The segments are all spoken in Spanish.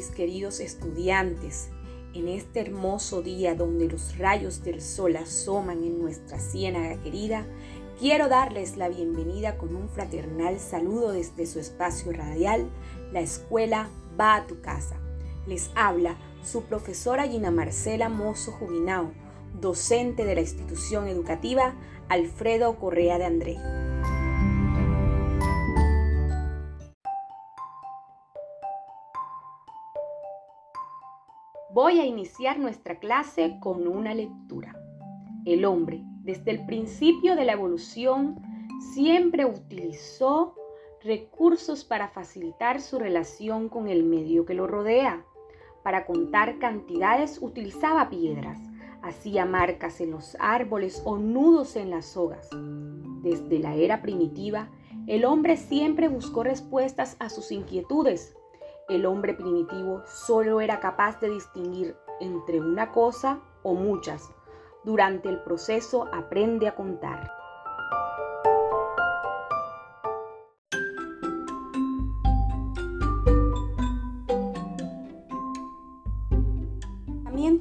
mis queridos estudiantes. En este hermoso día donde los rayos del sol asoman en nuestra ciénaga querida, quiero darles la bienvenida con un fraternal saludo desde su espacio radial, la escuela va a tu casa. Les habla su profesora Gina Marcela Mozo Jubinao, docente de la institución educativa Alfredo Correa de André. Voy a iniciar nuestra clase con una lectura. El hombre, desde el principio de la evolución, siempre utilizó recursos para facilitar su relación con el medio que lo rodea. Para contar cantidades utilizaba piedras, hacía marcas en los árboles o nudos en las sogas. Desde la era primitiva, el hombre siempre buscó respuestas a sus inquietudes el hombre primitivo solo era capaz de distinguir entre una cosa o muchas. Durante el proceso aprende a contar.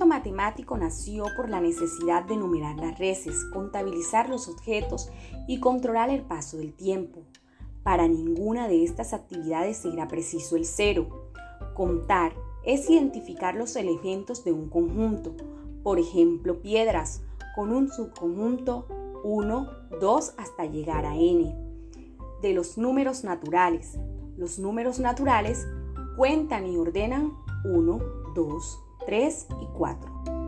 Matemático nació por la necesidad de numerar las reses, contabilizar los objetos y controlar el paso del tiempo. Para ninguna de estas actividades será preciso el cero. Contar es identificar los elementos de un conjunto, por ejemplo, piedras, con un subconjunto 1, 2 hasta llegar a n. De los números naturales. Los números naturales cuentan y ordenan 1, 2, 3 y 4.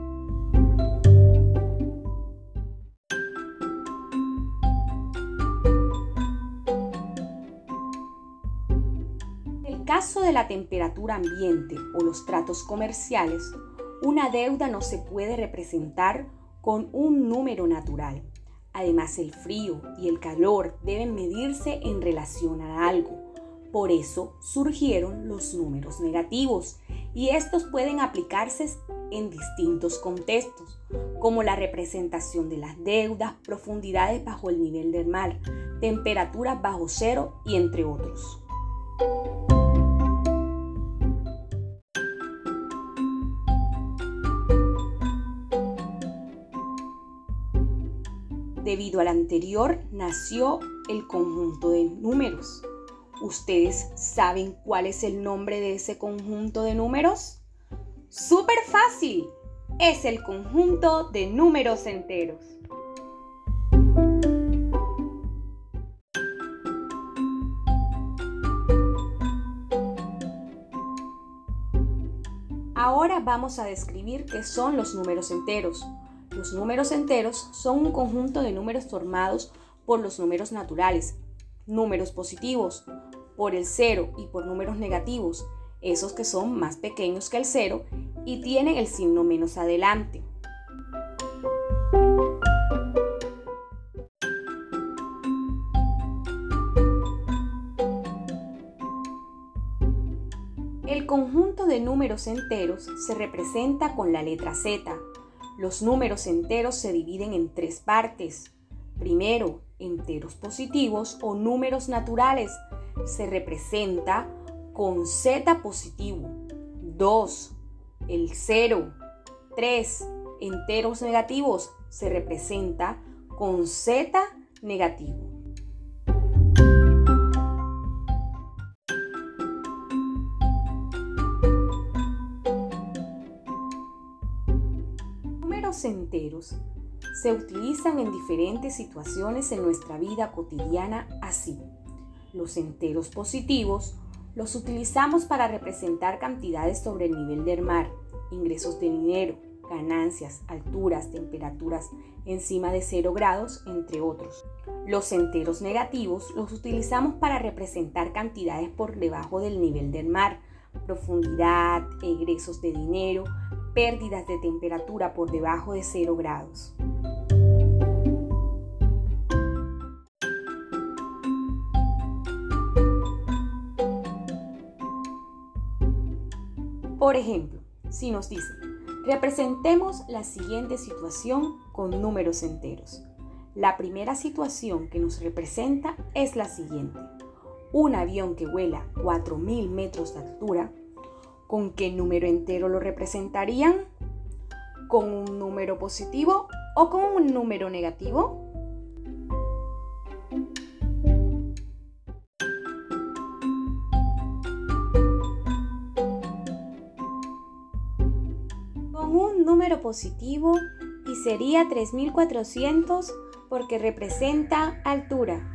Caso de la temperatura ambiente o los tratos comerciales, una deuda no se puede representar con un número natural. Además, el frío y el calor deben medirse en relación a algo. Por eso surgieron los números negativos y estos pueden aplicarse en distintos contextos, como la representación de las deudas, profundidades bajo el nivel del mar, temperaturas bajo cero y entre otros. Debido al anterior nació el conjunto de números. ¿Ustedes saben cuál es el nombre de ese conjunto de números? ¡Súper fácil! Es el conjunto de números enteros. Ahora vamos a describir qué son los números enteros. Los números enteros son un conjunto de números formados por los números naturales, números positivos, por el cero y por números negativos, esos que son más pequeños que el cero y tienen el signo menos adelante. El conjunto de números enteros se representa con la letra Z, los números enteros se dividen en tres partes. Primero, enteros positivos o números naturales se representa con z positivo. 2. El 0. 3. Enteros negativos se representa con z negativo. Enteros se utilizan en diferentes situaciones en nuestra vida cotidiana así. Los enteros positivos los utilizamos para representar cantidades sobre el nivel del mar, ingresos de dinero, ganancias, alturas, temperaturas encima de 0 grados, entre otros. Los enteros negativos los utilizamos para representar cantidades por debajo del nivel del mar, profundidad, egresos de dinero, pérdidas de temperatura por debajo de 0 grados. Por ejemplo, si nos dicen, representemos la siguiente situación con números enteros. La primera situación que nos representa es la siguiente. Un avión que vuela 4.000 metros de altura ¿Con qué número entero lo representarían? ¿Con un número positivo o con un número negativo? Con un número positivo y sería 3400 porque representa altura.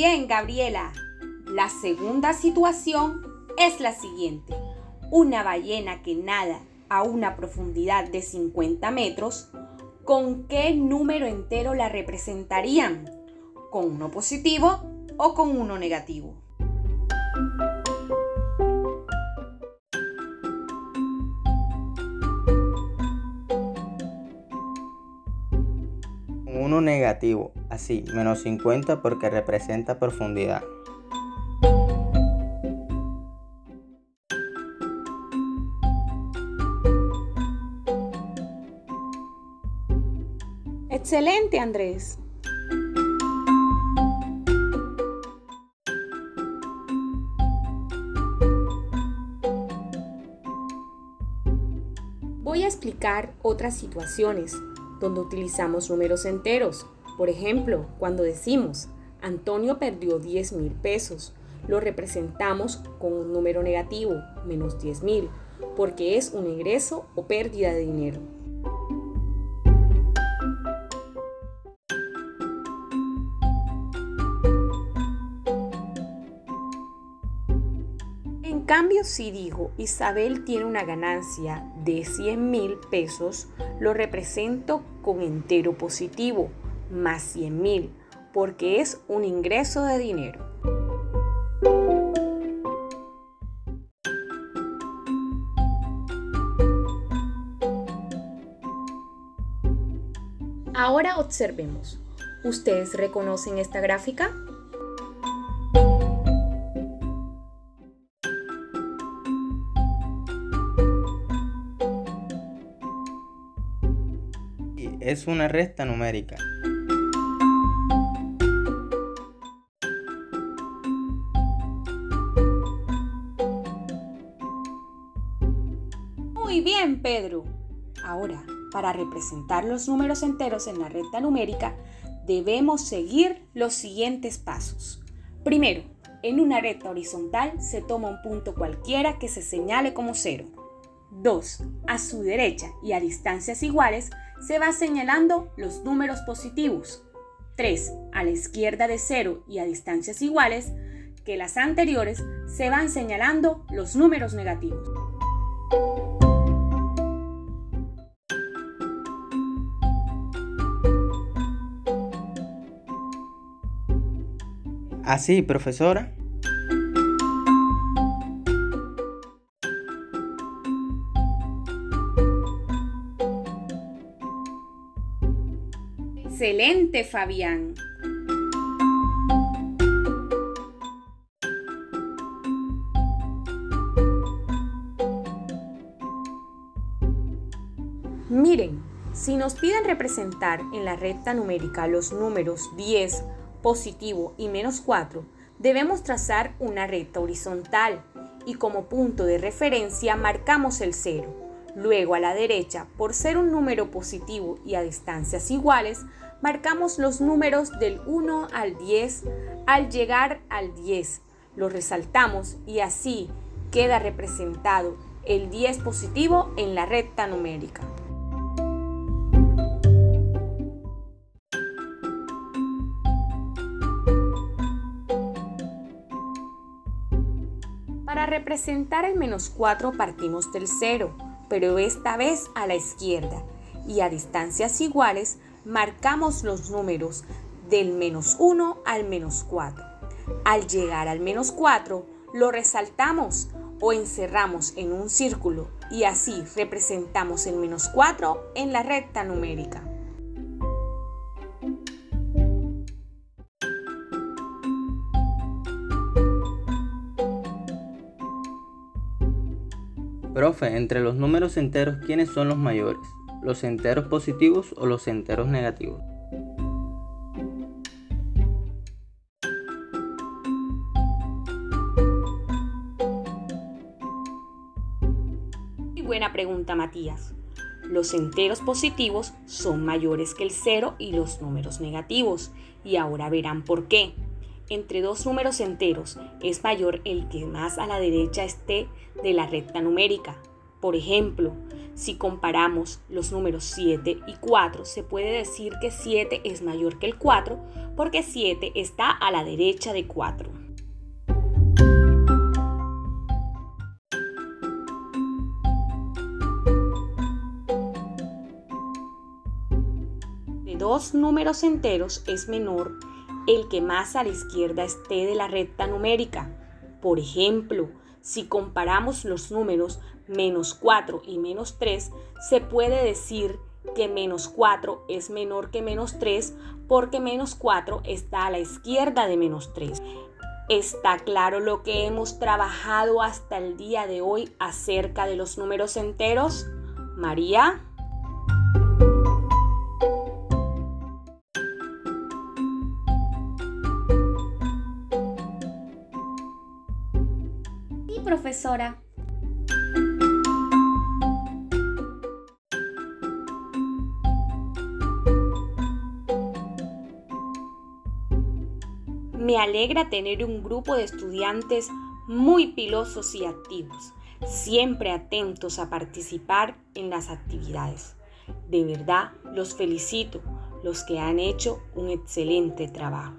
Bien, Gabriela. La segunda situación es la siguiente. Una ballena que nada a una profundidad de 50 metros, ¿con qué número entero la representarían? ¿Con uno positivo o con uno negativo? Negativo, así, menos 50 porque representa profundidad. Excelente, Andrés. Voy a explicar otras situaciones donde utilizamos números enteros. Por ejemplo, cuando decimos Antonio perdió 10 mil pesos, lo representamos con un número negativo, menos 10 mil, porque es un ingreso o pérdida de dinero. En cambio, si digo Isabel tiene una ganancia de 100 mil pesos, lo represento entero positivo, más 100 mil, porque es un ingreso de dinero. Ahora observemos. ¿Ustedes reconocen esta gráfica? Es una resta numérica. Muy bien, Pedro. Ahora, para representar los números enteros en la recta numérica, debemos seguir los siguientes pasos. Primero, en una recta horizontal se toma un punto cualquiera que se señale como cero. 2. A su derecha y a distancias iguales se va señalando los números positivos. 3. A la izquierda de 0 y a distancias iguales que las anteriores se van señalando los números negativos. Así, profesora. Fabián. Miren, si nos piden representar en la recta numérica los números 10, positivo y menos 4, debemos trazar una recta horizontal y como punto de referencia marcamos el 0. Luego a la derecha, por ser un número positivo y a distancias iguales, marcamos los números del 1 al 10 al llegar al 10. Los resaltamos y así queda representado el 10 positivo en la recta numérica. Para representar el menos 4 partimos del 0, pero esta vez a la izquierda y a distancias iguales marcamos los números del menos 1 al menos 4. Al llegar al menos 4, lo resaltamos o encerramos en un círculo y así representamos el menos 4 en la recta numérica. Profe, entre los números enteros, ¿quiénes son los mayores? Los enteros positivos o los enteros negativos. Muy buena pregunta, Matías. Los enteros positivos son mayores que el cero y los números negativos. Y ahora verán por qué. Entre dos números enteros es mayor el que más a la derecha esté de la recta numérica. Por ejemplo, si comparamos los números 7 y 4, se puede decir que 7 es mayor que el 4 porque 7 está a la derecha de 4. De dos números enteros es menor el que más a la izquierda esté de la recta numérica. Por ejemplo, si comparamos los números menos 4 y menos 3, se puede decir que menos 4 es menor que menos 3 porque menos 4 está a la izquierda de menos 3. ¿Está claro lo que hemos trabajado hasta el día de hoy acerca de los números enteros? María. profesora. Me alegra tener un grupo de estudiantes muy pilosos y activos, siempre atentos a participar en las actividades. De verdad, los felicito, los que han hecho un excelente trabajo.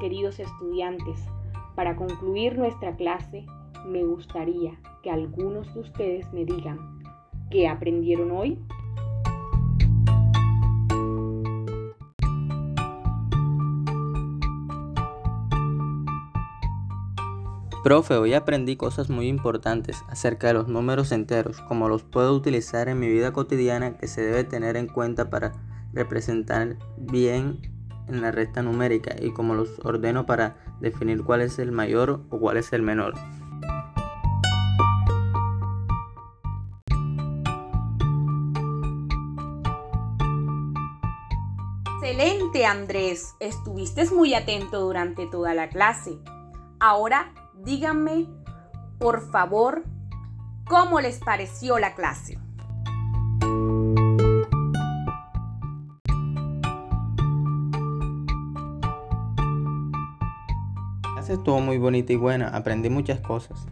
queridos estudiantes, para concluir nuestra clase, me gustaría que algunos de ustedes me digan, ¿qué aprendieron hoy? Profe, hoy aprendí cosas muy importantes acerca de los números enteros, como los puedo utilizar en mi vida cotidiana que se debe tener en cuenta para representar bien en la recta numérica y cómo los ordeno para definir cuál es el mayor o cuál es el menor. Andrés, estuviste muy atento durante toda la clase. Ahora díganme, por favor, ¿cómo les pareció la clase? estuvo muy bonita y buena, aprendí muchas cosas.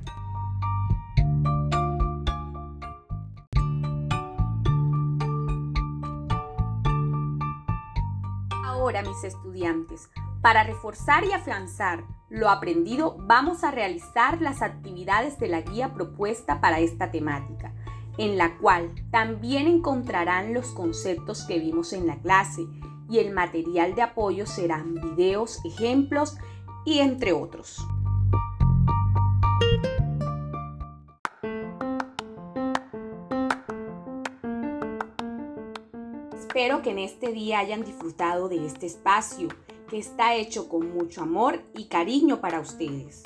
Ahora, mis estudiantes, para reforzar y afianzar lo aprendido, vamos a realizar las actividades de la guía propuesta para esta temática, en la cual también encontrarán los conceptos que vimos en la clase y el material de apoyo serán videos, ejemplos y entre otros. Espero que en este día hayan disfrutado de este espacio que está hecho con mucho amor y cariño para ustedes.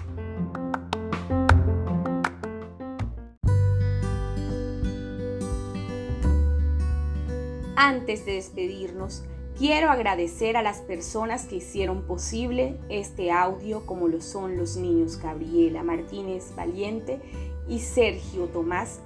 Antes de despedirnos, Quiero agradecer a las personas que hicieron posible este audio, como lo son los niños Gabriela Martínez Valiente y Sergio Tomás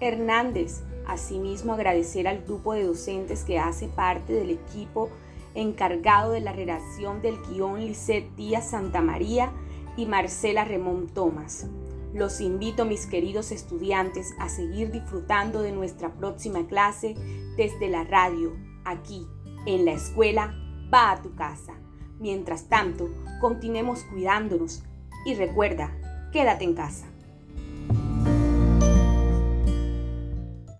Hernández. Asimismo, agradecer al grupo de docentes que hace parte del equipo encargado de la redacción del guion Lisset Díaz Santa María y Marcela Remón Tomás. Los invito, mis queridos estudiantes, a seguir disfrutando de nuestra próxima clase desde la radio, aquí en la escuela, va a tu casa. Mientras tanto, continuemos cuidándonos y recuerda, quédate en casa.